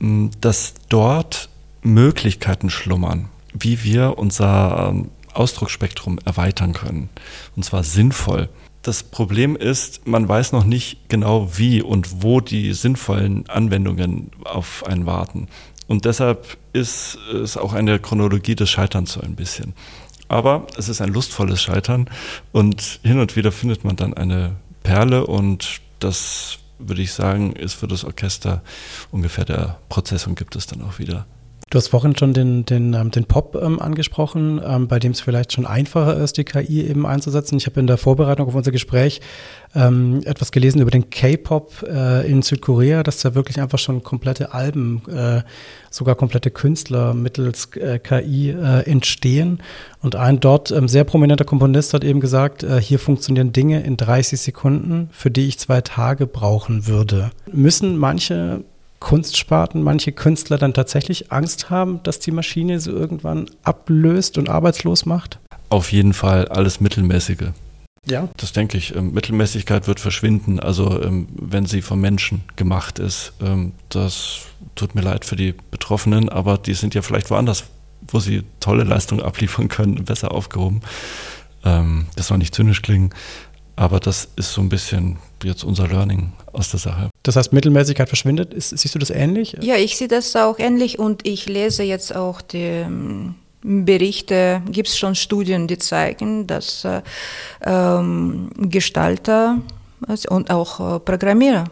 ähm, dass dort Möglichkeiten schlummern, wie wir unser ähm, Ausdrucksspektrum erweitern können, und zwar sinnvoll. Das Problem ist, man weiß noch nicht genau, wie und wo die sinnvollen Anwendungen auf einen warten. Und deshalb ist es auch eine Chronologie des Scheiterns so ein bisschen. Aber es ist ein lustvolles Scheitern und hin und wieder findet man dann eine Perle und das würde ich sagen, ist für das Orchester ungefähr der Prozess und gibt es dann auch wieder. Du hast vorhin schon den, den, ähm, den Pop ähm, angesprochen, ähm, bei dem es vielleicht schon einfacher ist, die KI eben einzusetzen. Ich habe in der Vorbereitung auf unser Gespräch etwas gelesen über den K-Pop äh, in Südkorea, dass da wirklich einfach schon komplette Alben, äh, sogar komplette Künstler mittels äh, KI entstehen. Und ein dort sehr prominenter Komponist hat eben gesagt, hier funktionieren Dinge in 30 Sekunden, für die ich zwei Tage brauchen würde. Müssen manche Kunstsparten manche Künstler dann tatsächlich Angst haben, dass die Maschine sie irgendwann ablöst und arbeitslos macht? Auf jeden Fall alles Mittelmäßige. Ja. Das denke ich. Ähm, Mittelmäßigkeit wird verschwinden, also ähm, wenn sie vom Menschen gemacht ist. Ähm, das tut mir leid für die Betroffenen, aber die sind ja vielleicht woanders, wo sie tolle Leistungen abliefern können, besser aufgehoben. Das soll nicht zynisch klingen, aber das ist so ein bisschen jetzt unser Learning aus der Sache. Das heißt, Mittelmäßigkeit verschwindet. Ist, siehst du das ähnlich? Ja, ich sehe das auch ähnlich und ich lese jetzt auch die ähm, Berichte, gibt es schon Studien, die zeigen, dass äh, ähm, Gestalter und auch äh, Programmierer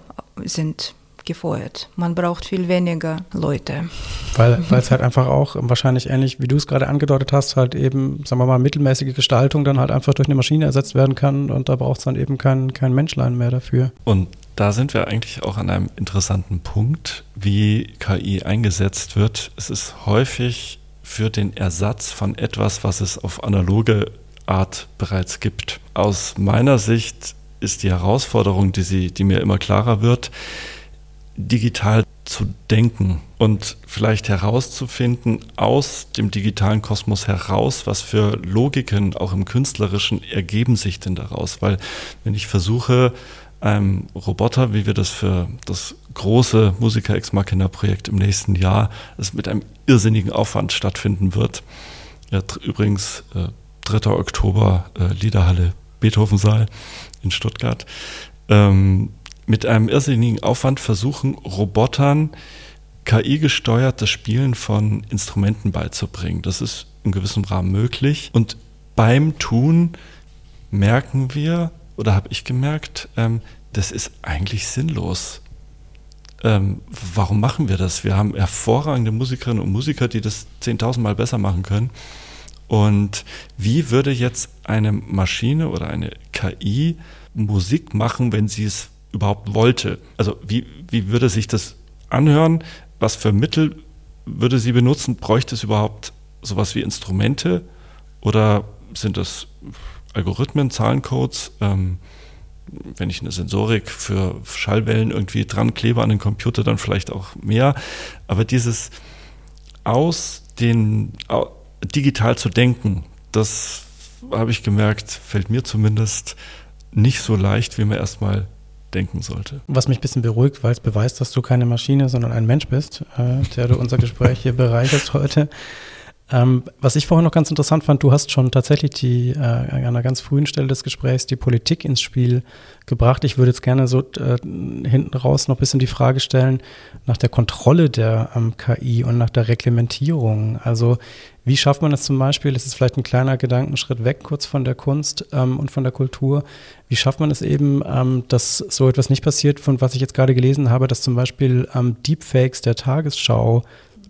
sind gefeuert. Man braucht viel weniger Leute. Weil es halt einfach auch wahrscheinlich ähnlich, wie du es gerade angedeutet hast, halt eben, sagen wir mal, mittelmäßige Gestaltung dann halt einfach durch eine Maschine ersetzt werden kann und da braucht es dann eben kein, kein Menschlein mehr dafür. Und da sind wir eigentlich auch an einem interessanten Punkt, wie KI eingesetzt wird. Es ist häufig für den Ersatz von etwas, was es auf analoge Art bereits gibt. Aus meiner Sicht ist die Herausforderung, die, sie, die mir immer klarer wird, digital zu denken und vielleicht herauszufinden aus dem digitalen Kosmos heraus, was für Logiken auch im künstlerischen ergeben sich denn daraus. Weil wenn ich versuche, einem Roboter, wie wir das für das große Musiker Ex Machina Projekt im nächsten Jahr, das mit einem irrsinnigen Aufwand stattfinden wird. Ja, übrigens äh, 3. Oktober äh, Liederhalle Beethovensaal in Stuttgart. Ähm, mit einem irrsinnigen Aufwand versuchen, Robotern KI-gesteuertes Spielen von Instrumenten beizubringen. Das ist in gewissem Rahmen möglich. Und beim Tun merken wir, oder habe ich gemerkt, ähm, das ist eigentlich sinnlos. Ähm, warum machen wir das? Wir haben hervorragende Musikerinnen und Musiker, die das 10.000 Mal besser machen können. Und wie würde jetzt eine Maschine oder eine KI Musik machen, wenn sie es überhaupt wollte. Also wie, wie würde sich das anhören? Was für Mittel würde sie benutzen? Bräuchte es überhaupt sowas wie Instrumente oder sind das Algorithmen, Zahlencodes? Ähm, wenn ich eine Sensorik für Schallwellen irgendwie dran klebe an den Computer, dann vielleicht auch mehr. Aber dieses aus den digital zu denken, das habe ich gemerkt, fällt mir zumindest nicht so leicht, wie man erstmal denken sollte. Was mich ein bisschen beruhigt, weil es beweist, dass du keine Maschine, sondern ein Mensch bist, äh, der du unser Gespräch hier bereicherst heute. Ähm, was ich vorher noch ganz interessant fand, du hast schon tatsächlich die, äh, an einer ganz frühen Stelle des Gesprächs die Politik ins Spiel gebracht. Ich würde jetzt gerne so äh, hinten raus noch ein bisschen die Frage stellen nach der Kontrolle der ähm, KI und nach der Reglementierung. Also wie schafft man es zum Beispiel, das ist vielleicht ein kleiner Gedankenschritt weg, kurz von der Kunst ähm, und von der Kultur, wie schafft man es eben, ähm, dass so etwas nicht passiert, von was ich jetzt gerade gelesen habe, dass zum Beispiel ähm, Deepfakes der Tagesschau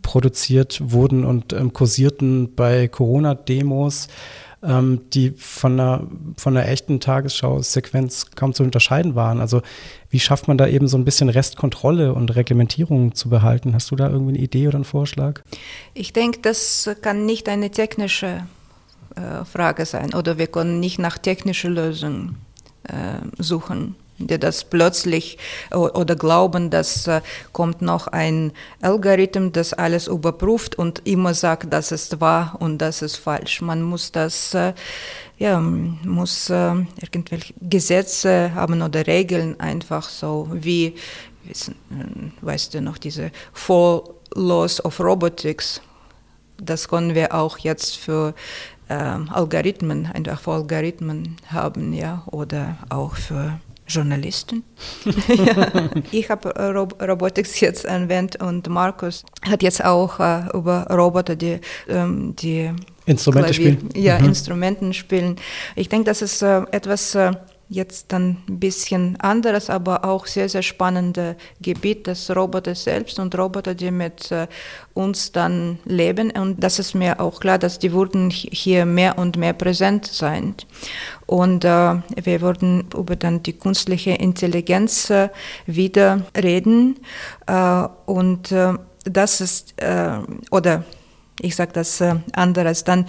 produziert wurden und ähm, kursierten bei Corona-Demos, ähm, die von einer, von einer echten Tagesschau-Sequenz kaum zu unterscheiden waren. Also wie schafft man da eben so ein bisschen Restkontrolle und Reglementierung zu behalten? Hast du da irgendwie eine Idee oder einen Vorschlag? Ich denke, das kann nicht eine technische äh, Frage sein oder wir können nicht nach technischen Lösungen äh, suchen die das plötzlich oder glauben, dass äh, kommt noch ein Algorithmus, das alles überprüft und immer sagt, das ist wahr und das ist falsch. Man muss das, äh, ja, muss äh, irgendwelche Gesetze haben oder Regeln einfach so wie, weißt du noch, diese Four Laws of Robotics. Das können wir auch jetzt für Algorithmen, einfach für Algorithmen haben, ja, oder auch für Journalisten. ja. Ich habe äh, Rob Robotics jetzt anwendet und Markus hat jetzt auch äh, über Roboter, die, ähm, die Instrumente Klavier, spielen. Ja, mhm. Instrumenten spielen. Ich denke, das ist äh, etwas äh, jetzt dann ein bisschen anderes, aber auch sehr, sehr spannende Gebiet des Roboters selbst und Roboter, die mit äh, uns dann leben. Und das ist mir auch klar, dass die würden hier mehr und mehr präsent sein. Und äh, wir würden über dann die künstliche Intelligenz äh, wieder reden. Äh, und äh, das ist, oder ich sage das anderes, dann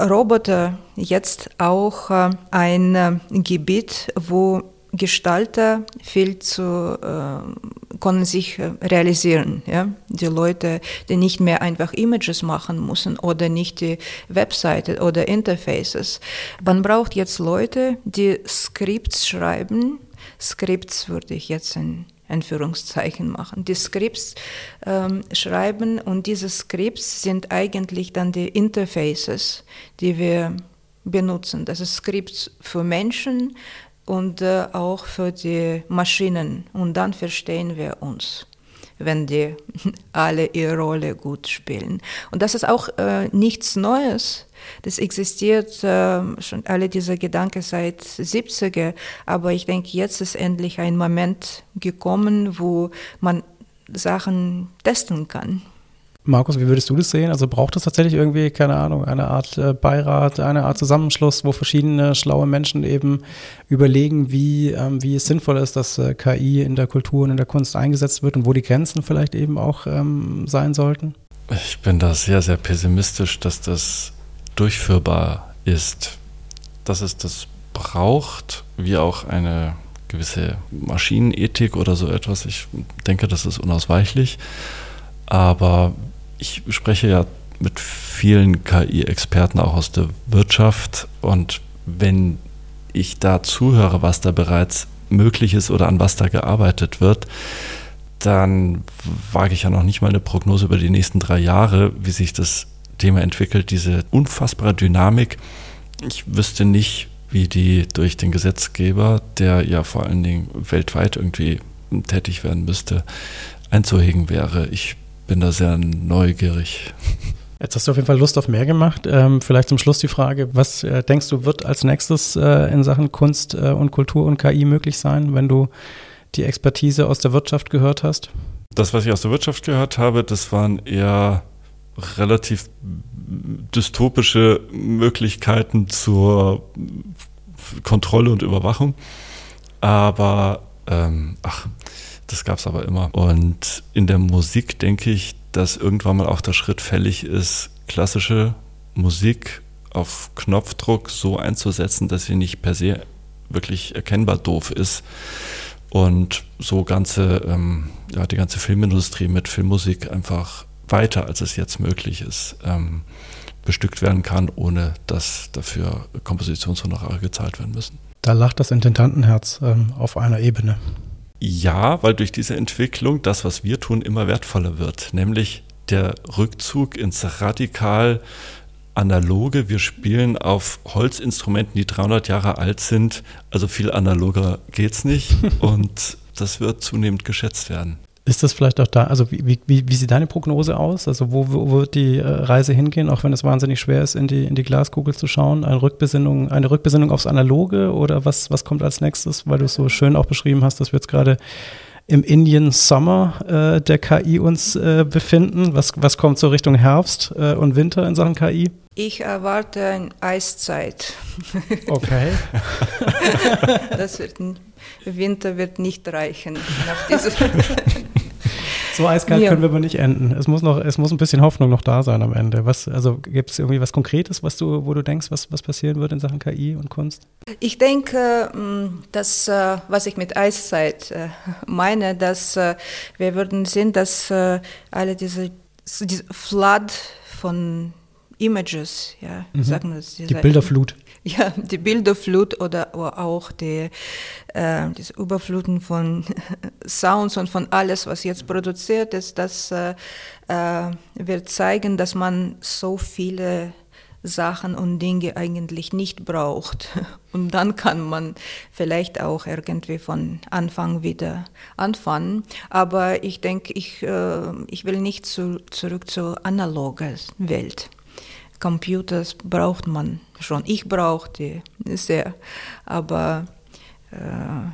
Roboter jetzt auch äh, ein äh, Gebiet, wo Gestalter viel zu äh, können sich äh, realisieren. Ja? Die Leute, die nicht mehr einfach Images machen müssen oder nicht die Webseite oder Interfaces. Man braucht jetzt Leute, die Skripts schreiben. Skripts würde ich jetzt in Anführungszeichen machen, die Skripts ähm, schreiben und diese Skripts sind eigentlich dann die Interfaces, die wir benutzen. Das ist Skripts für Menschen und äh, auch für die Maschinen und dann verstehen wir uns wenn die alle ihre Rolle gut spielen. Und das ist auch äh, nichts Neues. Das existiert äh, schon alle diese Gedanken seit 70er, aber ich denke, jetzt ist endlich ein Moment gekommen, wo man Sachen testen kann. Markus, wie würdest du das sehen? Also braucht es tatsächlich irgendwie, keine Ahnung, eine Art äh, Beirat, eine Art Zusammenschluss, wo verschiedene schlaue Menschen eben überlegen, wie, ähm, wie es sinnvoll ist, dass äh, KI in der Kultur und in der Kunst eingesetzt wird und wo die Grenzen vielleicht eben auch ähm, sein sollten? Ich bin da sehr, sehr pessimistisch, dass das durchführbar ist. Das ist das braucht, wie auch eine gewisse Maschinenethik oder so etwas. Ich denke, das ist unausweichlich. Aber ich spreche ja mit vielen KI-Experten auch aus der Wirtschaft und wenn ich da zuhöre, was da bereits möglich ist oder an was da gearbeitet wird, dann wage ich ja noch nicht mal eine Prognose über die nächsten drei Jahre, wie sich das Thema entwickelt, diese unfassbare Dynamik. Ich wüsste nicht, wie die durch den Gesetzgeber, der ja vor allen Dingen weltweit irgendwie tätig werden müsste, einzuhegen wäre. Ich bin da sehr neugierig. Jetzt hast du auf jeden Fall Lust auf mehr gemacht. Ähm, vielleicht zum Schluss die Frage, was äh, denkst du, wird als nächstes äh, in Sachen Kunst äh, und Kultur und KI möglich sein, wenn du die Expertise aus der Wirtschaft gehört hast? Das, was ich aus der Wirtschaft gehört habe, das waren eher relativ dystopische Möglichkeiten zur Kontrolle und Überwachung. Aber, ähm, ach, das gab es aber immer. Und in der Musik denke ich, dass irgendwann mal auch der Schritt fällig ist, klassische Musik auf Knopfdruck so einzusetzen, dass sie nicht per se wirklich erkennbar doof ist. Und so ganze, ähm, ja, die ganze Filmindustrie mit Filmmusik einfach weiter, als es jetzt möglich ist, ähm, bestückt werden kann, ohne dass dafür Kompositionshonorare gezahlt werden müssen. Da lacht das Intendantenherz ähm, auf einer Ebene. Ja, weil durch diese Entwicklung das, was wir tun, immer wertvoller wird, nämlich der Rückzug ins radikal analoge. Wir spielen auf Holzinstrumenten, die 300 Jahre alt sind. Also viel analoger geht's nicht und das wird zunehmend geschätzt werden. Ist das vielleicht auch da, also wie, wie, wie sieht deine Prognose aus? Also wo, wo wird die äh, Reise hingehen, auch wenn es wahnsinnig schwer ist, in die, in die Glaskugel zu schauen? Eine Rückbesinnung, eine Rückbesinnung aufs Analoge oder was, was kommt als nächstes? Weil du es so schön auch beschrieben hast, dass wir jetzt gerade im Indian Summer äh, der KI uns äh, befinden. Was, was kommt so Richtung Herbst äh, und Winter in Sachen KI? Ich erwarte eine Eiszeit. Okay. das wird, Winter wird nicht reichen nach dieser So eiskalt ja. können wir aber nicht enden. Es muss noch, es muss ein bisschen Hoffnung noch da sein am Ende. Was, also gibt es irgendwie was Konkretes, was du, wo du denkst, was, was passieren wird in Sachen KI und Kunst? Ich denke, mm, dass, äh, was ich mit Eiszeit äh, meine, dass äh, wir würden sehen, dass alle diese, diese Flood von Images, ja, mhm. sagen wir das. Die Bilderflut. Ja, die Bilderflut oder auch die, äh, das Überfluten von Sounds und von alles, was jetzt produziert ist, das äh, äh, wird zeigen, dass man so viele Sachen und Dinge eigentlich nicht braucht. Und dann kann man vielleicht auch irgendwie von Anfang wieder anfangen. Aber ich denke, ich, äh, ich will nicht zu, zurück zur analogen Welt. Computers braucht man schon. Ich brauche die sehr. Aber äh,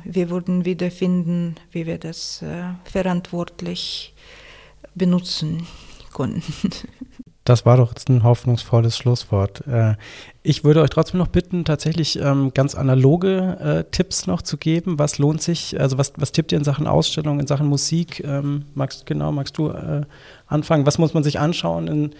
wir würden wiederfinden, wie wir das äh, verantwortlich benutzen können. Das war doch jetzt ein hoffnungsvolles Schlusswort. Äh, ich würde euch trotzdem noch bitten, tatsächlich ähm, ganz analoge äh, Tipps noch zu geben. Was lohnt sich, also was, was tippt ihr in Sachen Ausstellung, in Sachen Musik? Ähm, magst, genau, magst du äh, anfangen? Was muss man sich anschauen, in,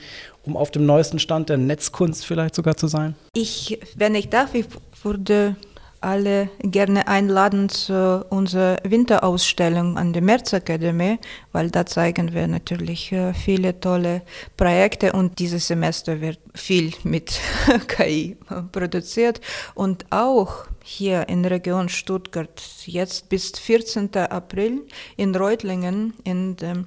um auf dem neuesten Stand der Netzkunst vielleicht sogar zu sein? Ich, wenn ich darf, ich würde alle gerne einladen zu unserer Winterausstellung an der Märzakademie, weil da zeigen wir natürlich äh, viele tolle Projekte und dieses Semester wird viel mit KI produziert und auch hier in Region Stuttgart jetzt bis 14. April in Reutlingen in dem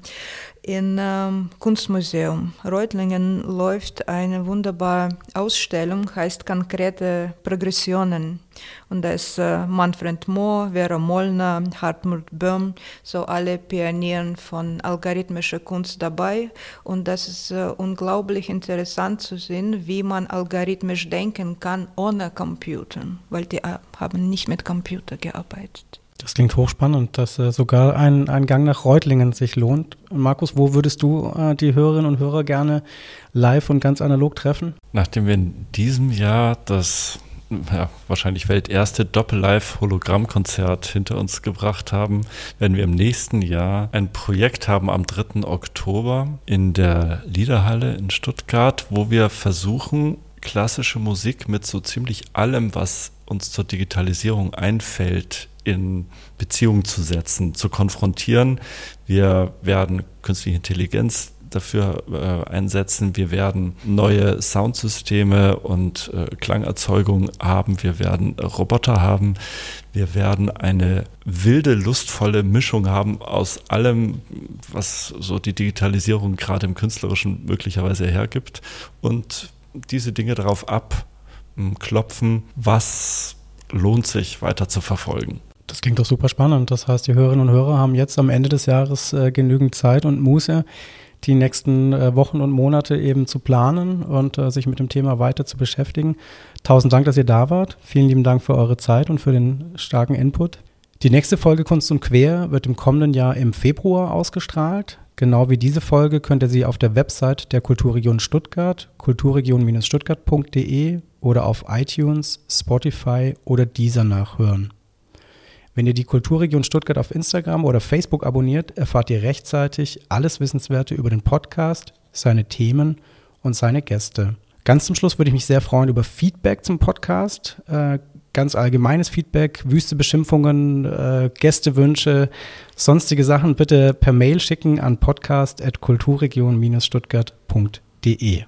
in ähm, Kunstmuseum Reutlingen läuft eine wunderbare Ausstellung, heißt Konkrete Progressionen. Und da ist äh, Manfred Mohr, Vera Mollner, Hartmut Böhm, so alle Pionieren von algorithmischer Kunst dabei. Und das ist äh, unglaublich interessant zu sehen, wie man algorithmisch denken kann ohne Computer, weil die äh, haben nicht mit Computer gearbeitet. Das klingt hochspannend, dass äh, sogar ein, ein Gang nach Reutlingen sich lohnt. Markus, wo würdest du äh, die Hörerinnen und Hörer gerne live und ganz analog treffen? Nachdem wir in diesem Jahr das ja, wahrscheinlich welterste Doppel-Live-Hologramm-Konzert hinter uns gebracht haben, werden wir im nächsten Jahr ein Projekt haben am 3. Oktober in der Liederhalle in Stuttgart, wo wir versuchen, klassische Musik mit so ziemlich allem, was uns zur Digitalisierung einfällt, in Beziehung zu setzen, zu konfrontieren. Wir werden künstliche Intelligenz dafür äh, einsetzen. Wir werden neue Soundsysteme und äh, Klangerzeugung haben. Wir werden Roboter haben. Wir werden eine wilde, lustvolle Mischung haben aus allem, was so die Digitalisierung gerade im Künstlerischen möglicherweise hergibt. Und diese Dinge darauf abklopfen, was lohnt sich weiter zu verfolgen. Das klingt doch super spannend. Das heißt, die Hörerinnen und Hörer haben jetzt am Ende des Jahres äh, genügend Zeit und Muße, die nächsten äh, Wochen und Monate eben zu planen und äh, sich mit dem Thema weiter zu beschäftigen. Tausend Dank, dass ihr da wart. Vielen lieben Dank für eure Zeit und für den starken Input. Die nächste Folge Kunst und Quer wird im kommenden Jahr im Februar ausgestrahlt. Genau wie diese Folge könnt ihr sie auf der Website der Kulturregion Stuttgart, kulturregion-stuttgart.de oder auf iTunes, Spotify oder dieser nachhören. Wenn ihr die Kulturregion Stuttgart auf Instagram oder Facebook abonniert, erfahrt ihr rechtzeitig alles Wissenswerte über den Podcast, seine Themen und seine Gäste. Ganz zum Schluss würde ich mich sehr freuen über Feedback zum Podcast. Äh, ganz allgemeines Feedback, wüste Beschimpfungen, äh, Gästewünsche, sonstige Sachen bitte per Mail schicken an podcast.kulturregion-stuttgart.de.